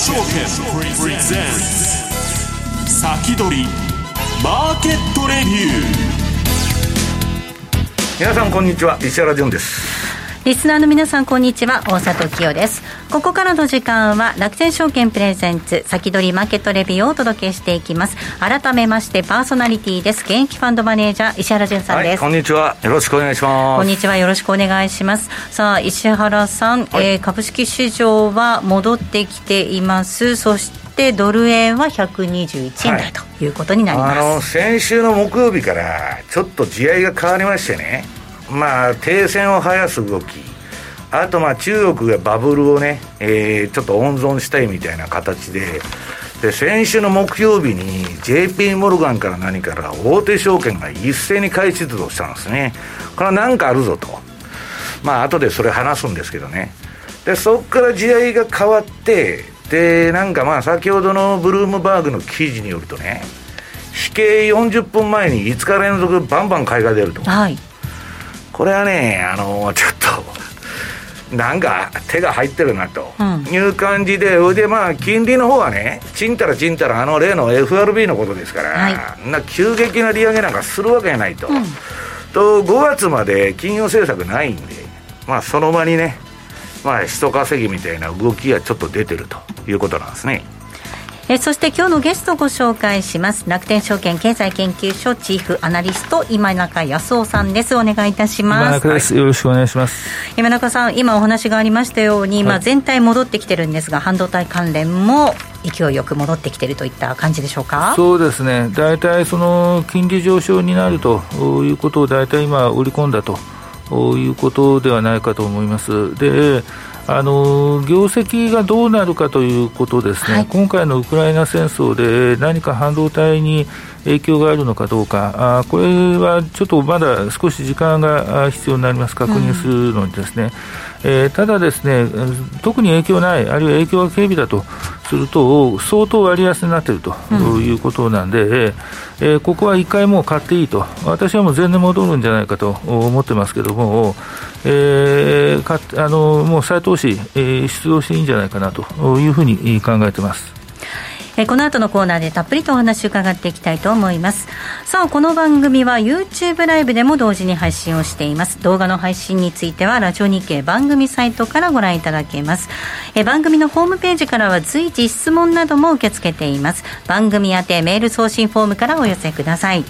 証券プレゼンツ。先取りマーケットレビュー。皆さんこんにちは。石原潤です。リスナーの皆さんこんにちは。大里清ですここからの時間は楽天証券プレゼンツ先取りマーケットレビューをお届けしていきます。改めましてパーソナリティです。現役ファンドマネージャー石原潤さんです、はい、こんにちは。よろしくお願いします。こんにちは。よろしくお願いします。さあ石原さん、はい、えー、株式市場は戻ってきています。そしてドル円は121円台、ということになります。あの先週の木曜日からちょっと地合いが変わりましてね。まあ、停戦を生やす動き、あとまあ中国がバブルをね、えー、ちょっと温存したいみたいな形で、で先週の木曜日に JP モルガンから何から大手証券が一斉に買い出動したんですね。これは何かあるぞと。まあ後でそれ話すんですけどね。で、そこから時代が変わって、で、なんかまあ先ほどのブルームバーグの記事によるとね、飛形40分前に5日連続バンバン買いが出ると。はい。これはね、あのちょっと、なんか手が入ってるなという感じで、うん、で、まあ、金利の方はね、ちんたらちんたら、あの例の FRB のことですから、はい、な急激な利上げなんかするわけないと。うん、と、5月まで金融政策ないんで、まあ、その場にね、まあ、人稼ぎみたいな動きがちょっと出てるということなんですね。えそして今日のゲストをご紹介します。楽天証券経済研究所チーフアナリスト今中康夫さんです。お願いいたします。今中よろしくお願いします。今中さん今お話がありましたように、はい、まあ、全体戻ってきてるんですが半導体関連も勢いよく戻ってきているといった感じでしょうか？そうですね、大体その金利上昇になるということを大体今、織り込んだということではないかと思います。であの業績がどうなるかということですね、はい、今回のウクライナ戦争で何か半導体に影響があるのかどうか、あこれはちょっとまだ少し時間が必要になります、確認するのにですね、うん、えー、ただですね、特に影響ない、あるいは影響が軽微だとすると、相当割安になっているということなんで、うん、えー、ここは一回もう買っていいと、私はもう全然戻るんじゃないかと思ってますけども、えー、かあのもう再投資、えー、出動していいんじゃないかなというふうに考えてます。えこの後のコーナーでたっぷりとお話を伺っていきたいと思います。さあこの番組は YouTube ライブでも同時に配信をしています。動画の配信についてはラジオ日経番組サイトからご覧いただけます。え番組のホームページからは随時質問なども受け付けています。番組宛てメール送信フォームからお寄せください。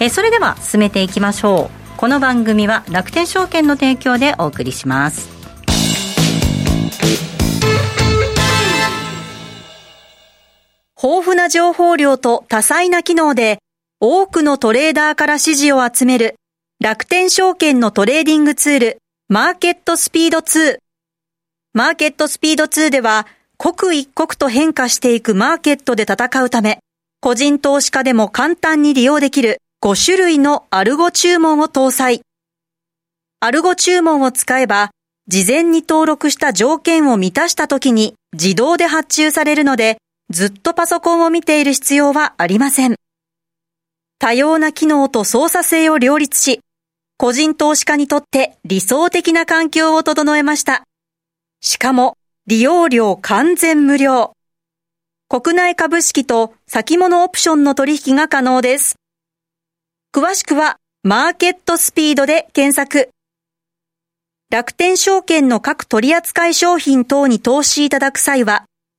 えそれでは進めていきましょう。この番組は楽天証券の提供でお送りします。豊富な情報量と多彩な機能で多くのトレーダーから支持を集める楽天証券のトレーディングツールマーケットスピード2。マーケットスピード2では刻一刻と変化していくマーケットで戦うため個人投資家でも簡単に利用できる5種類のアルゴ注文を搭載。アルゴ注文を使えば事前に登録した条件を満たした時に自動で発注されるのでずっとパソコンを見ている必要はありません。多様な機能と操作性を両立し、個人投資家にとって理想的な環境を整えました。しかも、利用料完全無料。国内株式と先物オプションの取引が可能です。詳しくは、マーケットスピードで検索。楽天証券の各取扱商品等に投資いただく際は、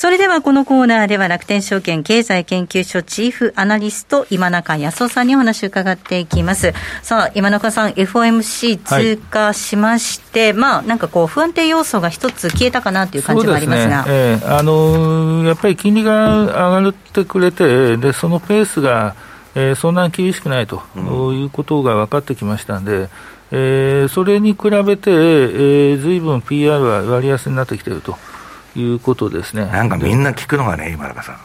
それではこのコーナーでは楽天証券経済研究所チーフアナリスト今中康夫さんにお話を伺っていきます。さあ、今中さん、FOMC 通過しまして、はい、まあ、なんかこう、不安定要素が一つ消えたかなという感じがありますが。すねえー、あのー、やっぱり金利が上がってくれて、で、そのペースが、えー、そんなに厳しくないと、うん、いうことが分かってきましたんで、えー、それに比べて、えー、ずいぶん PR は割安になってきていると。いうことですね。なんかみんな聞くのがね、今中さん。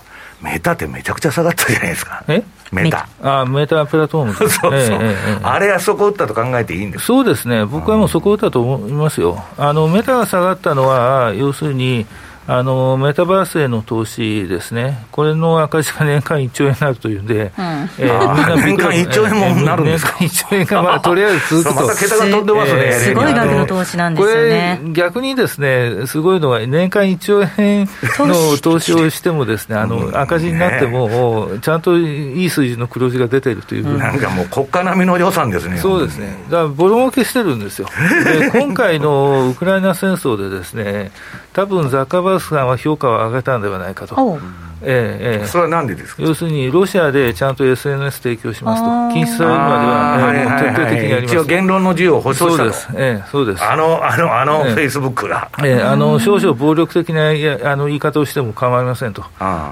メタってめちゃくちゃ下がったじゃないですか。え？メタ。あメタプラットフォーム。そうそう、えーえー、あれはそこ打ったと考えていいんですそうですね。僕はもうそこ打ったと思いますよ。あの、メタが下がったのは、要するに、あのメタバースへの投資ですね、これの赤字が年間1兆円になるというんで、うん、えー、みんな年間1兆円もなるんですか、年間1兆円が、まあ、とりあえず続くと、また桁が飛んでますね、えー、すごい額の投資なんですよね。これ、逆にですね、すごいのが、年間1兆円の投資。をしてもですね、あの赤字になっても、ちゃんといい数字の黒字が出てるという、うん、なんかもう国家並みの予算ですね。そうですね。だからボロ儲けしてるんですよ。で今回のウクライナ戦争でですね、多分ザッカーバースさんは評価を上げたんではないかと。ええええ、それはなんでですか？要するに、ロシアでちゃんと SNS 提供しますと、禁止されるまでは、え徹底的にやります一応、言論の自由を保障したそうです、ええ、そうです。あの、あの、あの、フェイスブックが、ええ、あの少々暴力的なあの言い方をしても構いませんと、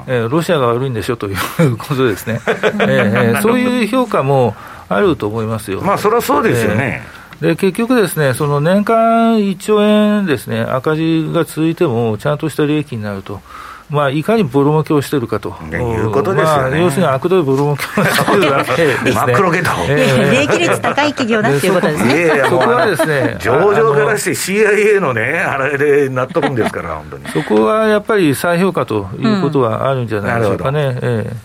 ええ、ロシアが悪いんでしょということですね、ええ、そういう評価もあると思いますよ。まあ、それはそうですよね。えで結局ですね、その年間1兆円ですね、赤字が続いても、ちゃんとした利益になると。まあ、いかにボロ儲けをしてるかということですよね、まあ、要するに悪どいボロ儲けをしてるわけですね。真っ黒けど、えー、利益率高い企業だっていうことですね。いやいやそこはですね、上場からして CIA のね、あれで納得んですから、本当に。そこはやっぱり再評価ということはあるんじゃないでしょうかね。うん、え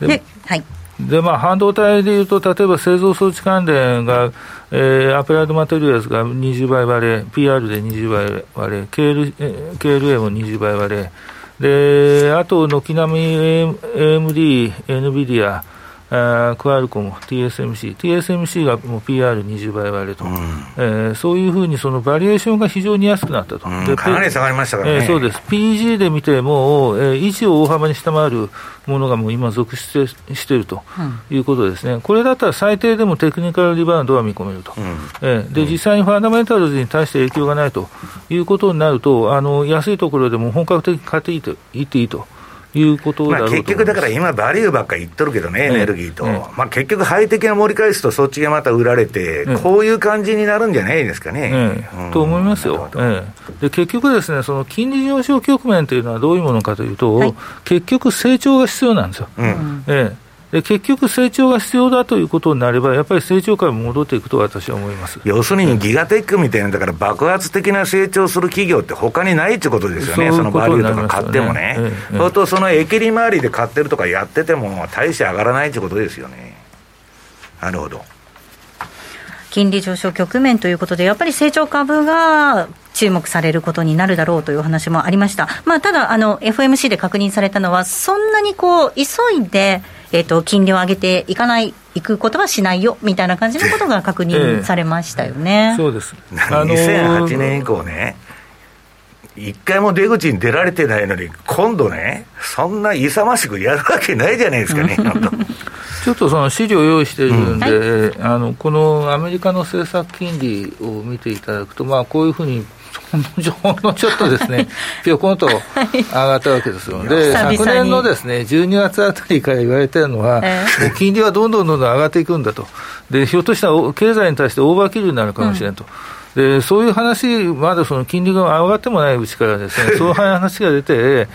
ー、ではいでまあ、半導体でいうと、例えば製造装置関連が、えー、アプライドマテリアルズが20倍割れ、PR で20倍割れ、KL KLA も20倍割れ、であと軒並み AMD、NVIDIA、あクアルコム、TSMC、TSMC がもう PR20 倍割れと、うん、えー、そういうふうにそのバリエーションが非常に安くなったと、うん、かなり下がりましたからね、えー、そうです、PG で見ても、えー、維持を大幅に下回るものがもう今、続出しているということですね、うん、これだったら最低でもテクニカルリバウンドは見込めると、うん、えー、で実際にファンダメンタルズに対して影響がないということになると、あの安いところでも本格的に買っていいと言っていいと。いうことまあ結局、だから今、バリューばっかり言っとるけどね、エネルギーと、まあ、結局、ハイテクが盛り返すと、そっちがまた売られて、こういう感じになるんじゃないですかね。と思いますよ、で結局ですね、その金利上昇局面というのはどういうものかというと、はい、結局、成長が必要なんですよ。うん。ええで結局、成長が必要だということになれば、やっぱり成長から戻っていくと私は思います要するにギガテックみたいな、だから爆発的な成長する企業って他にないってことですよね、そのバリューとか買ってもね。ええ、と、そのエキリ回りで買ってるとかやってても、大して上がらないってことですよね。なるほど。金利上昇局面ということで、やっぱり成長株が注目されることになるだろうという話もありました。まあ、ただ、あの、FMC で確認されたのは、そんなにこう、急いで、えっ、ー、と、金利を上げていかない、いくことはしないよ、みたいな感じのことが確認されましたよね。えー、そうです。あのー、2008年以降ね、一回も出口に出られてないのに、今度ね、そんな勇ましくやるわけないじゃないですかね、ちょっとその資料用意しているんで、うんあのこのアメリカの政策金利を見ていただくと、まあ、こういうふうにほんのちょっとですね、ぴょこんと上がったわけですよ。で、昨年のですね、12月あたりから言われてるのは、えー、金利はどんどんどんどん上がっていくんだと。で、ひょっとしたら経済に対してオーバーキルになるかもしれんと。うん、でそういう話、まだその金利が上がってもないうちからですね、そういう話が出て、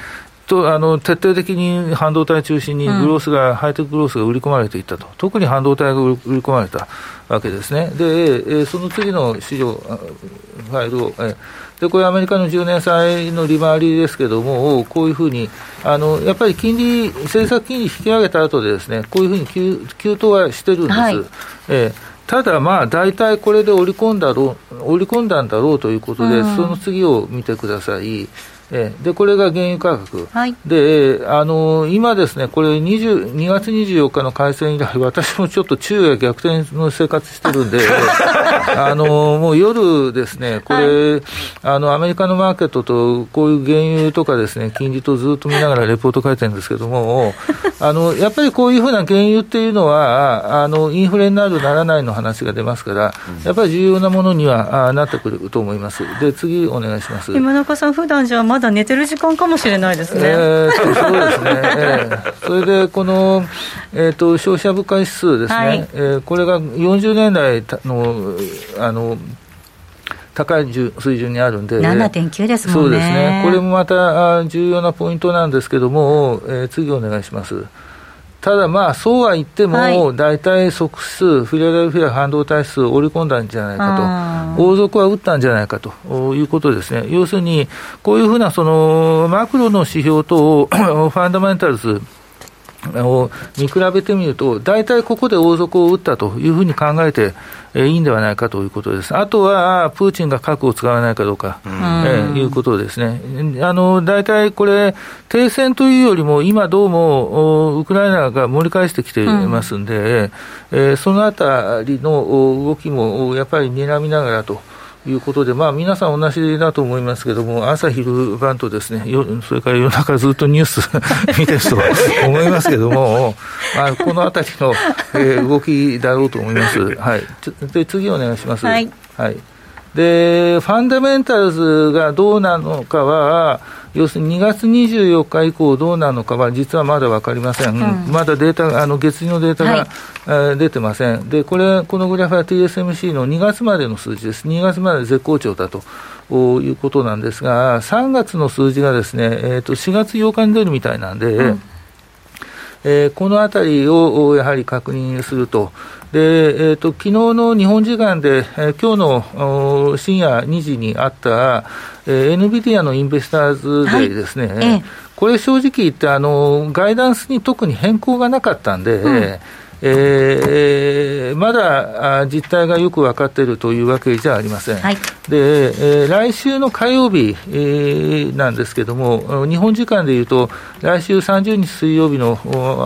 とあの徹底的に半導体中心にグロースが、うん、ハイテクグロースが売り込まれていったと、特に半導体が売り込まれたわけですね。で、えその次の資料、ファイルを、えでこれ、アメリカの10年債の利回りですけれども、こういうふうに、あのやっぱり金利、政策金利引き上げた後でですね、こういうふうに急急騰はしてるんです。はい、えただ、まあ、大体これで織り込んだろう織り込んだんだろうということで、うん、その次を見てください。えー、でこれが原油価格、はい、であの今ですね、これ20、2月24日の開戦以来、私もちょっと昼夜逆転の生活してるんで、あのもう夜ですね、これ、はい、あの、アメリカのマーケットと、こういう原油とかですね、金利とずっと見ながらレポート書いてるんですけども、あのやっぱりこういうふうな原油っていうのは、あのインフレになる、ならないの話が出ますから、やっぱり重要なものにはあなってくると思います。で次お願いします。今中さん、普段じゃまだ寝てる時間かもしれないですね。えー、そうですね、えー、それでこの、えーと、消費者物価指数ですね、はい、えー、これが40年代のあの高い水準にあるんで、7.9ですもんね。そうですね。これもまた重要なポイントなんですけども、えー、次お願いします。ただまあ、そうは言っても、大体即数、フィラデルフィア半導体数を織り込んだんじゃないかと、王族は打ったんじゃないかということですね。要するに、こういうふうなそのマクロの指標と ファンダメンタルズ、を見比べてみると、大体ここで王族を打ったというふうに考えて、えー、いいんではないかということです。あとは、プーチンが核を使わないかどうか、うえー、いうことですね。あの、大体これ、停戦というよりも、今どうも、ウクライナが盛り返してきていますんで、うん、えー、そのあたりの動きも、やっぱり睨みながらと。いうことで、まあ、皆さん同じだと思いますけれども、朝昼晩とですね、それから夜中ずっとニュース 見てると思いますけれども、まあ、このあたりの、えー、動きだろうと思います。はい。で、次お願いします。はい。はい。で、ファンダメンタルズがどうなのかは、要するに2月24日以降どうなのかは、実はまだ分かりません、うん、まだデータ、あの月次のデータが、はい、出てません、でこれ、このグラフは TSMC の2月までの数字です、2月まで絶好調だと。いうことなんですが、3月の数字がですね、えー、と4月8日に出るみたいなんで、うんえー、このあたりをやはり確認すると、で、えーと、昨日の日本時間で、えー、今日の深夜2時にあった、えー、NVIDIA のインベスターズデーですね、はい、これ正直言ってあの、ガイダンスに特に変更がなかったんで、うんえー、まだ実態がよく分かっているというわけじゃありません。はい、で、えー、来週の火曜日、えー、なんですけれども、日本時間でいうと、来週30日水曜日の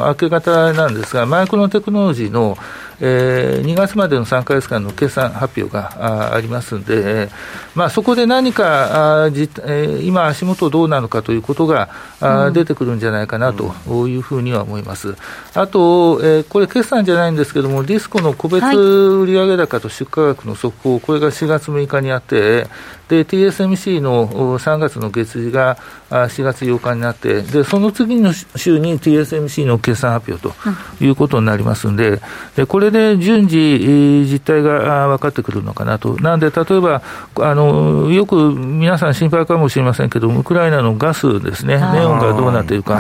明け方なんですが、マイクロテクノロジーのえー、2月までの3か月間の決算発表がありますので、まあ、そこで何かあじ、えー、今、足元どうなのかということが、あ出てくるんじゃないかなというふうには思います。あと、えー、これ、決算じゃないんですけれども、ディスコの個別売上高と出荷額の速報、これが4月6日にあって、で、TSMC の3月の月次が4月8日になって、で、その次の週に TSMC の決算発表ということになりますんで、でこれで順次、実態が分かってくるのかなと。なんで、例えば、あの、よく皆さん心配かもしれませんけど、ウクライナのガスですね、ネオンがどうなっているか。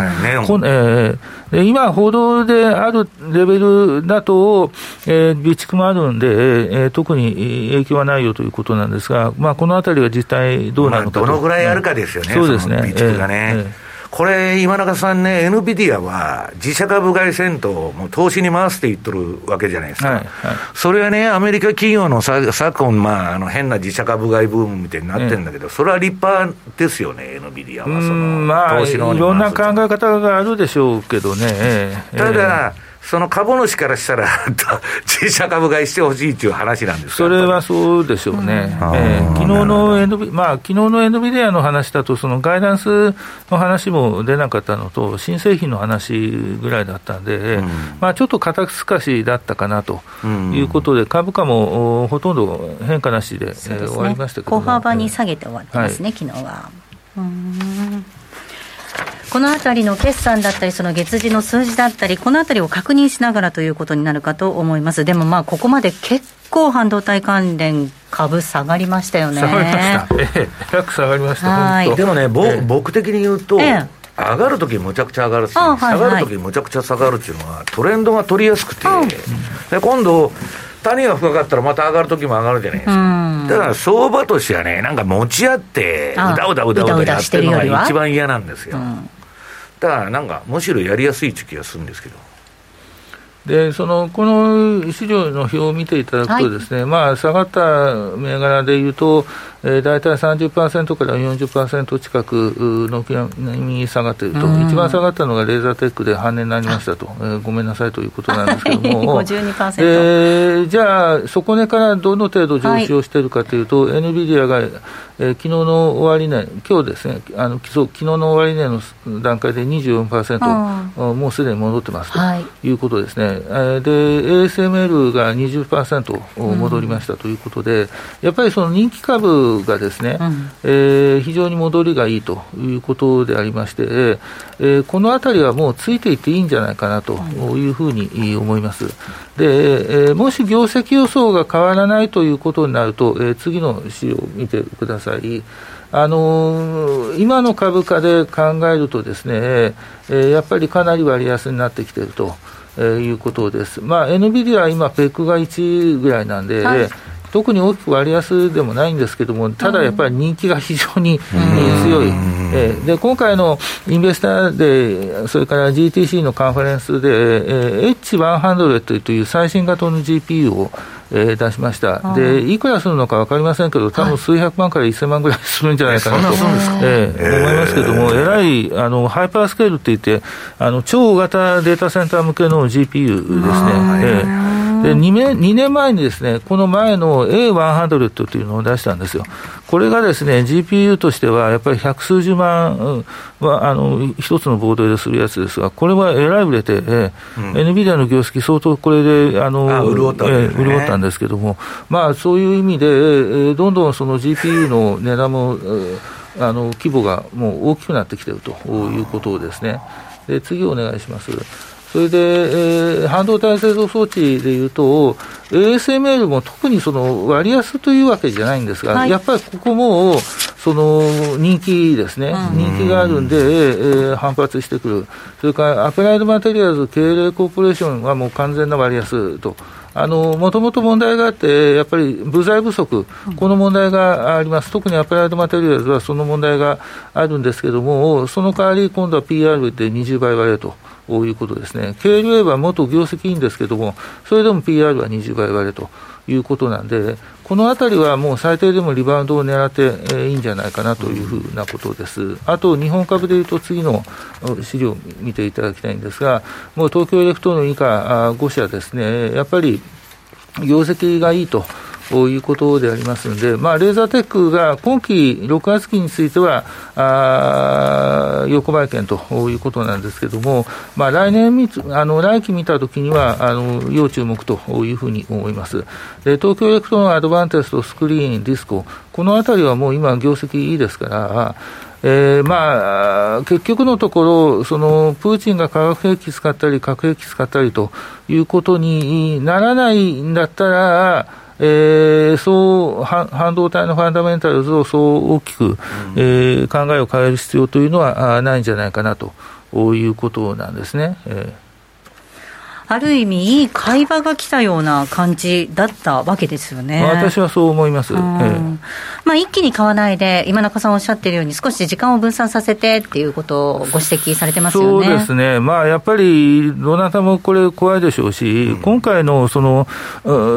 こんえー、で今、報道であるレベルだと、えー、備蓄もあるんで、えー、特に影響はないよということなんですが、まあ、このあたりりは実態どうなのかどのぐらいあるかですよね、そうですね。備蓄がね。えーえーこれ、今中さんね、エヌビディアは自社株買いせんと、もう投資に回すって言っとるわけじゃないですか、はいはい、それはね、アメリカ企業のさ昨今、まあ、あの変な自社株買いブームみたいになってるんだけど、それは立派ですよね、エヌビディアは、そのまあ、いろんな考え方があるでしょうけどね。ただ、えーその株主からしたら、自社株買いしてほしいっていう話なんですそれはそうでしょうね、うん、えー、昨日の NV、まあ昨日の NVIDIA の話だと、そのガイダンスの話も出なかったのと、新製品の話ぐらいだったんで、うん、まあ、ちょっと肩透かしだったかなということで、株価もほとんど変化なしで、ね、えー、終わりましたけど小幅に下げて終わってますね、はい、昨日は。うんこのあたりの決算だったり、その月次の数字だったり、このあたりを確認しながらということになるかと思います。でもまあ、ここまで結構半導体関連株下がりましたよね。下がりました。ええ、下がりました。はい。でもね、ぼ、ええ、僕的に言うと、ええ、上がるときむちゃくちゃ上がるし、はいはい、下がるときむちゃくちゃ下がるっていうのは、トレンドが取りやすくて、で今度、谷が深かったらまた上がるときも上がるじゃないですか。だから相場としてはね、なんか持ち合って、うだうだうだうだやってるのが一番嫌なんですよ。うんだからなんか、むしろやりやすい時期がするんですけど。でそのこの資料の表を見ていただくとですね、はい、まあ、下がった銘柄でいうと、えー、大体30%から40%近く軒並み下がっていると、一番下がったのがレーザーテックで半値になりましたと、えー、ごめんなさいということなんですけども、52%、えー、じゃあ、底値からどの程度上昇しているかというと、はい、エヌビディアが、えー、昨日の終値、今日ですね、あの昨日の終値の段階で24%、うん、もうすでに戻ってますと。い。うことですね、はい、で ASML が20%戻りましたということで、うん、やっぱりその人気株がですね、うん、えー、非常に戻りがいいということでありまして、えー、このあたりはもうついていっていいんじゃないかなというふうに思います。で、えー、もし業績予想が変わらないということになると、えー、次の資料を見てください。あのー、今の株価で考えるとですね、えー、やっぱりかなり割安になってきていると。えー、いうことです。まあ、NVIDIA は今、ペックが1ぐらいなんで、はい、特に大きく割安でもないんですけども、ただやっぱり人気が非常に強い、えー、で今回のインベスターで、それから GTC のカンファレンスで、えー、H100 という最新型の GPU をえー、出しました、でいくらするのか分かりませんけど、多分数百万から1000万ぐらいするんじゃないかなと、えー、思いますけども、えらいあのハイパースケールって言って、あの超大型データセンター向けの GPU ですね。えーで 2, 年2年前にですね、この前の A100 というのを出したんですよ。これがですね、GPU としてはやっぱり百数十万は、あの、一つのボードでするやつですが、これはえらい売れて、えーうん、NVIDIA の業績相当これで、あの、あ潤った、ね、えー、潤ったんですけども、まあそういう意味で、えー、どんどんその GPU の値段も、えー、あの規模がもう大きくなってきているということですね。で次お願いします。それで、えー、半導体製造装置でいうと、ASML も特にその割安というわけじゃないんですが、はい、やっぱりここもその人気ですね、うん、人気があるんで、えー、反発してくる、それからアプライドマテリアルズ経営コーポレーションはもう完全な割安と。もともと問題があって、やっぱり部材不足、この問題があります、特にアプライドマテリアルズはその問題があるんですけれども、その代わり、今度は PR で20倍割れと。こういうことですね。経営はもう業績いいんですけども、それでも PR は20倍割れということなんで、このあたりはもう最低でもリバウンドを狙って、えー、いいんじゃないかなというふうなことです。あと、日本株でいうと次の資料を見ていただきたいんですが、もう東京エレクトロン以下5社ですね、やっぱり業績がいいと。ということでありますので、まあ、レーザーテックが今期6月期については、あ横ばい圏ということなんですけれども、まあ、来年見あの来期見たときにはあの要注目というふうに思います。で東京エレクトロンアドバンテスト、スクリーン、ディスコ、このあたりはもう今、業績いいですから、えー、まあ、結局のところ、そのプーチンが化学兵器使ったり、核兵器使ったりということにならないんだったら、えー、そう半導体のファンダメンタルズをそう大きく、うん、えー、考えを変える必要というのはないんじゃないかなということなんですね。えーある意味、いい会話が来たような感じだったわけですよね。私はそう思います。ええ、まあ、一気に買わないで、今中さんおっしゃってるように、少し時間を分散させてっていうことをご指摘されてますよね。そうですね。まあ、やっぱり、どなたもこれ怖いでしょうし、うん、今回のその、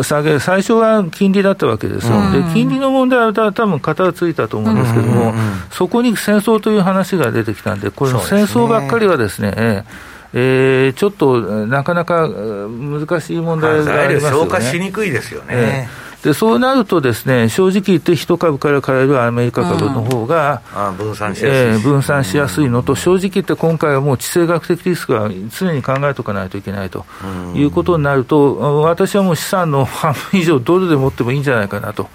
下げ、最初は金利だったわけですよ。うん、で、金利の問題は多分型がついたと思うんですけども、うん、そこに戦争という話が出てきたんで、これ戦争ばっかりはですね、えー、ちょっとなかなか難しい問題がありますよね。消化しにくいですよね。えーでそうなるとですね、正直言って一株から買えるアメリカ株の方が、うん、分散しやすい、えー、分散しやすいのと、正直言って今回はもう地政学的リスクは常に考えておかないといけないということになると、私はもう資産の半分以上ドルで持ってもいいんじゃないかなと、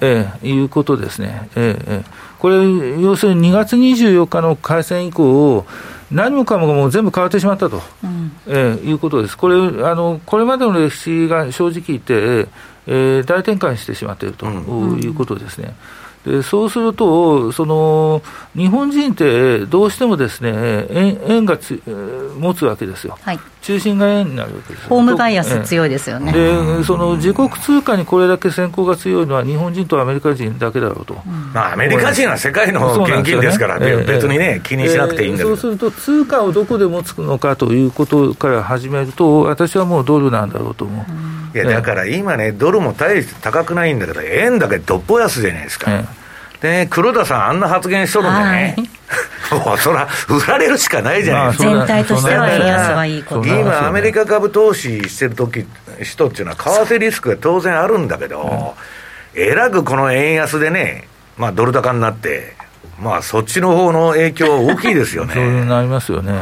えー、いうことですね。えーえー、これ、要するに2月24日の開戦以降、何もかももう全部変わってしまったと、うん、えー、いうことです。これあの、これまでの歴史が正直言って、えー、大転換してしまっているということですね。でそうすると、その日本人ってどうしてもですね円円がつ持つわけですよ、はい、中心が円になるわけですホームバイアス強いですよね。でその自国通貨にこれだけ先行が強いのは日本人とアメリカ人だけだろうと。うん、まあ、アメリカ人は世界の現金ですから、ね、別にね、気にしなくていいんだそうすると、通貨をどこで持つのかということから始めると、私はもうドルなんだろうと思う。いいや、だから今ね、ドルも大して高くないんだけど、円だけどっぽ安じゃないですか。でね、黒田さん、あんな発言しとるんでね、もうそら、売られるしかないじゃないですか。全体としては円安はいいこと。今、アメリカ株投資してる時人っていうのは、為替リスクが当然あるんだけど、えらくこの円安でね、まあ、ドル高になって、まあ、そっちの方の影響は大きいですよね。そうなりますよね。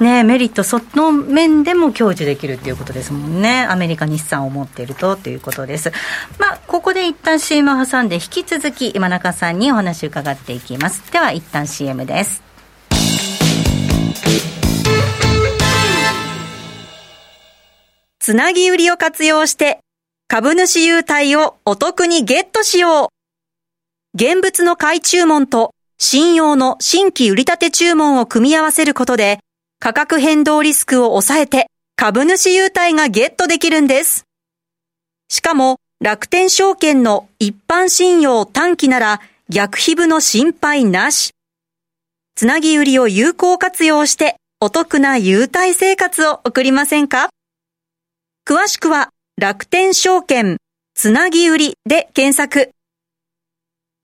ねメリット、その面でも享受できるっていうことですもんね。アメリカ日産を持っているとということです。まあ、ここで一旦 CM を挟んで、引き続き今中さんにお話を伺っていきます。では、一旦 CM です。つなぎ売りを活用して、株主優待をお得にゲットしよう現物の買い注文と信用の新規売立て注文を組み合わせることで価格変動リスクを抑えて株主優待がゲットできるんです。しかも楽天証券の一般信用短期なら逆皮膚の心配なし。つなぎ売りを有効活用してお得な優待生活を送りませんか？詳しくは楽天証券つなぎ売りで検索。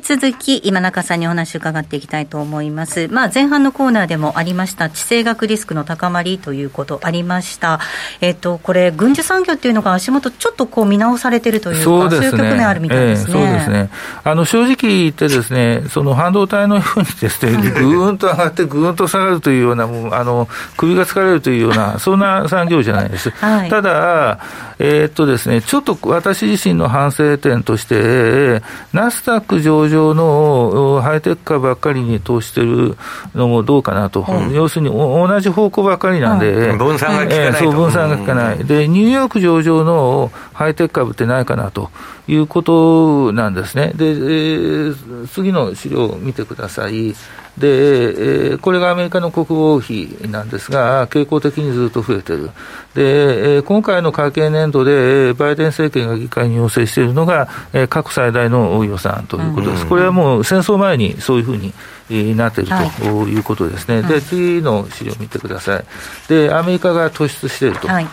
き続き今中さんにお話を伺っていきたいと思います。まあ前半のコーナーでもありました地政学リスクの高まりということありました。えっ、とこれ軍需産業っていうのが足元ちょっとこう見直されてるというかそう、ね,、いう局面あるみたいですね。えー、そうですね。あの正直言ってですねその半導体のようにですね ぐーんと上がってぐーんと下がるというようなもうあの首が疲れるというような そんな産業じゃないです。はい、ただえー、っとですねちょっと私自身の反省点としてナスダック上上場のハイテク株ばっかりに投資してるのもどうかなと、うん、要するに同じ方向ばっかりなんで、うん、分散が効かない、えー、そう分散が効かない、で、ニューヨーク上場のハイテク株ってないかなということなんですね。で、えー、次の資料を見てください。で、えー、これがアメリカの国防費なんですが、傾向的にずっと増えてる。で、えー、今回の会計年度で、バイデン政権が議会に要請しているのが、えー、過去最大の予算ということです。これはもう戦争前にそういうふうにになっているとい。うことですね、はい、で次の資料を見てください、でアメリカが突出していると、はい、い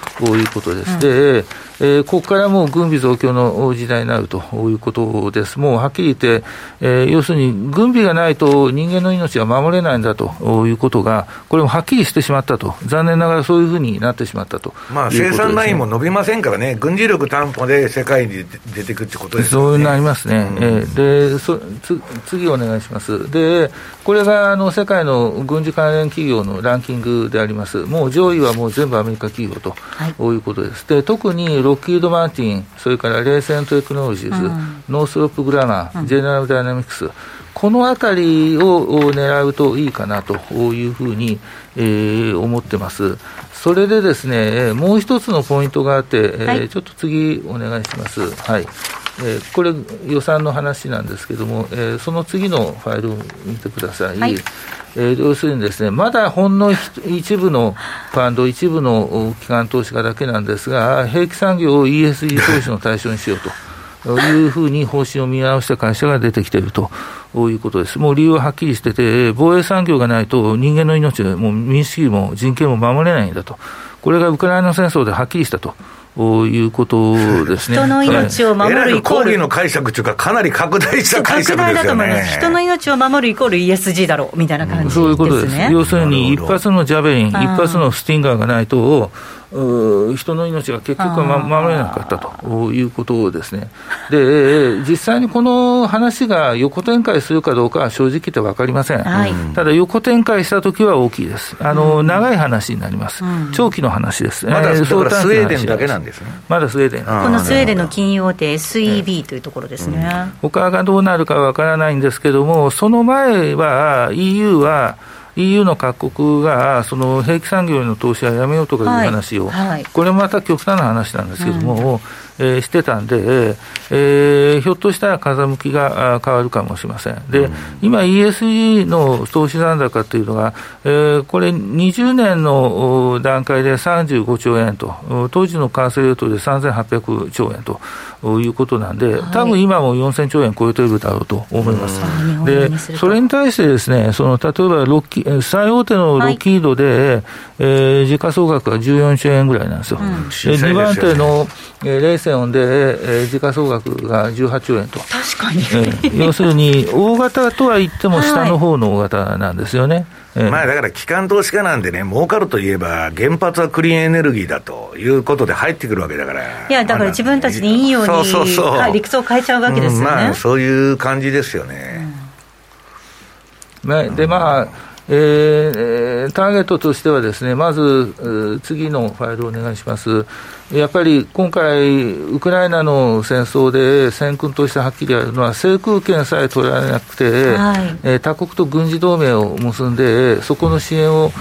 うことです、うん、でえー、ここからもう軍備増強の時代になるということです、もうはっきり言って、えー、要するに軍備がないと人間の命は守れないんだということが、これもはっきりしてしまったと、残念ながらそういうふうになってしまったと、まあ、生産ラインも伸びませんからね、軍事力担保で世界に出てくるってことですよね。そうなりますね、うん、えー、でそつ次お願いします。でこれがあの世界の軍事関連企業のランキングであります、もう上位はもう全部アメリカ企業と、はい、いうことです。で特にロッキード・マーティン、それからレイセオン・テクノロジーズ、うん、ノースロップ・グラマー、うん、ジェネラル・ダイナミクス、このあたりを狙うといいかなというふうに、えー、思ってます。それでですね、もう一つのポイントがあって、はい、えー、ちょっと次お願いします。はい。えー、これ予算の話なんですけれども、えー、その次のファイルを見てください、はい、えー、要するにですね、まだほんの一部のファンド、一部の機関投資家だけなんですが、兵器産業を ESG 投資の対象にしようと。いうふうに方針を見直した会社が出てきているということです。もう理由ははっきりしてて、防衛産業がないと人間の命、もう民主主義も人権も守れないんだと。これがウクライナ戦争ではっきりしたと。いうことですね。人の命を守るイコール。の解釈というか、かなり拡大した解釈ですよね。人の命を守るイコール ESG だろうみたいな感じですね。そういうことです。要するに、一発のジャベリン、一発のスティンガーがないと、人の命が結局は、ま、守れなかったということですね。で、実際にこの話が横展開するかどうかは正直言って分かりません。はい、ただ、横展開したときは大きいです。あの、うん、長い話になります。うん、長期の話です。まだ、えー、スウェーデンだけなんですね。まだスウェーデン。このスウェーデンの金融大手 SEB というところですね。うん、他がどうなるか分からないんですけども、その前は EU は、EU の各国がその兵器産業への投資はやめようとかいう話を、はい。はい、これまた極端な話なんですけども、うんえー、してたんで、えー、ひょっとしたら風向きが変わるかもしれません。で、うん、今 ESG の投資残高というのが、えー、これ20年の段階で35兆円と、当時の完成レートで3800兆円ということなんで、はい、多分今も4000兆円超えてるだろうと思います。うん、で、それに対してですね、その例えばロッキ最大手のロッキードで、はい、えー、時価総額が14兆円ぐらいなんですよ。うん、で2番手の、えー、冷でで、えー、時価総額が18兆円と。確かに、えー、要するに、大型とは言っても下の方の大型なんですよね。はいまあだから機関投資家なんでね、儲かるといえば、原発はクリーンエネルギーだということで入ってくるわけだから、いや、だから自分たちでいいように、そうそうそう理屈を変えちゃうわけですよね、うん、まあ、そういう感じですよね。うん、ねでまあえー、ターゲットとしてはですね、まず、次のファイルをお願いします。やっぱり今回、ウクライナの戦争で戦訓としてはっきりあるのは、制空権さえ取られなくて、はい、えー、他国と軍事同盟を結んで、そこの支援を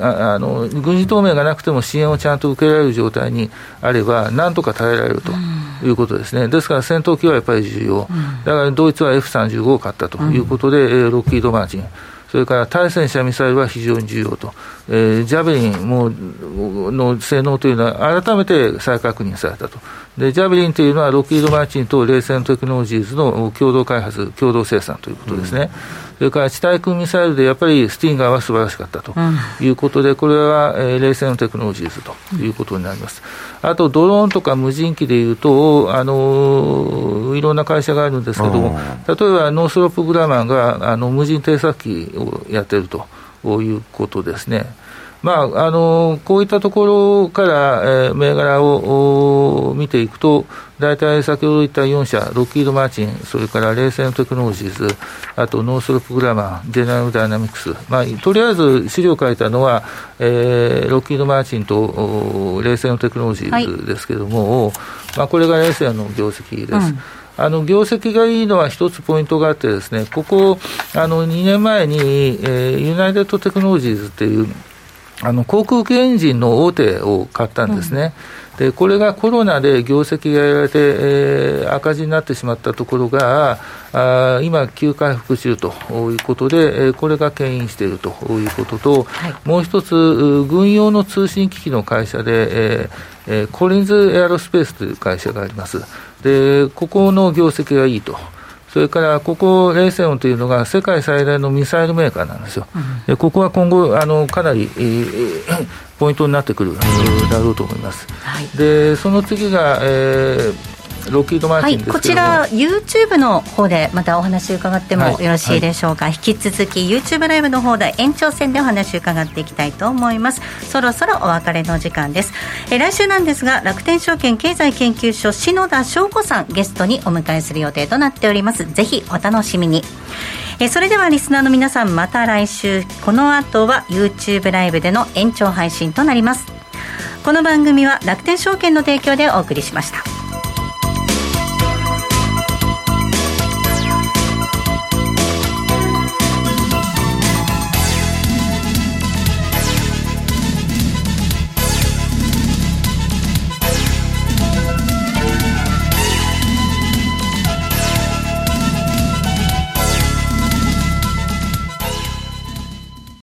ああの、軍事同盟がなくても支援をちゃんと受けられる状態にあれば、なんとか耐えられるということですね。ですから戦闘機はやっぱり重要。だからドイツは F35 を買ったということで、うん、ロッキード・マーチン。それから対戦車ミサイルは非常に重要と、えー、ジャベリンもの性能というのは改めて再確認されたと。で、ジャベリンというのはロッキード・マーチンと冷戦テクノロジーズの共同開発、共同生産ということですね。うんそれから地対空ミサイルでやっぱりスティンガーは素晴らしかったということで、これは、えー、冷戦のテクノロジーズということになります。あと、ドローンとか無人機でいうと、あのー、いろんな会社があるんですけども、例えばノースロップグラマンがあの無人偵察機をやってるということですね。まあ、あのこういったところから、えー、銘柄を見ていくと、大体先ほど言った4社、ロッキード・マーチン、それから冷戦テクノロジーズ、あとノースロップグラマー、ジェネラル・ダイナミクス、まあ、とりあえず資料を書いたのは、えー、ロッキード・マーチンとレイセオンテクノロジーズですけれども、はい、まあ、これがレイセオンの業績です。うんあの業績がいいのは一つポイントがあってですね、ここ、あの2年前に、えー、ユナイテッドテクノロジーズっていうあの航空機エンジンの大手を買ったんですね。うん、でこれがコロナで業績がやられて、えー、赤字になってしまったところが、あ今、急回復中ということで、えー、これが牽引しているということと、はい、もう一つ、軍用の通信機器の会社で、えーえー、コリンズエアロスペースという会社があります。でここの業績がいいと。それからここ、レーセオンというのが世界最大のミサイルメーカーなんですよ、うん、でここは今後、あのかなり、えー、ポイントになってくるだろうと思います。はい、でその次が、えーロッキードマーチンはい、こちら YouTube の方でまたお話伺ってもよろしいでしょうか、はい、引き続き YouTube ライブの方で延長戦でお話伺っていきたいと思います。そろそろお別れの時間です。え来週なんですが楽天証券経済研究所篠田翔子さんゲストにお迎えする予定となっております。ぜひお楽しみに。えそれではリスナーの皆さんまた来週。この後は YouTube ライブでの延長配信となります。この番組は楽天証券の提供でお送りしました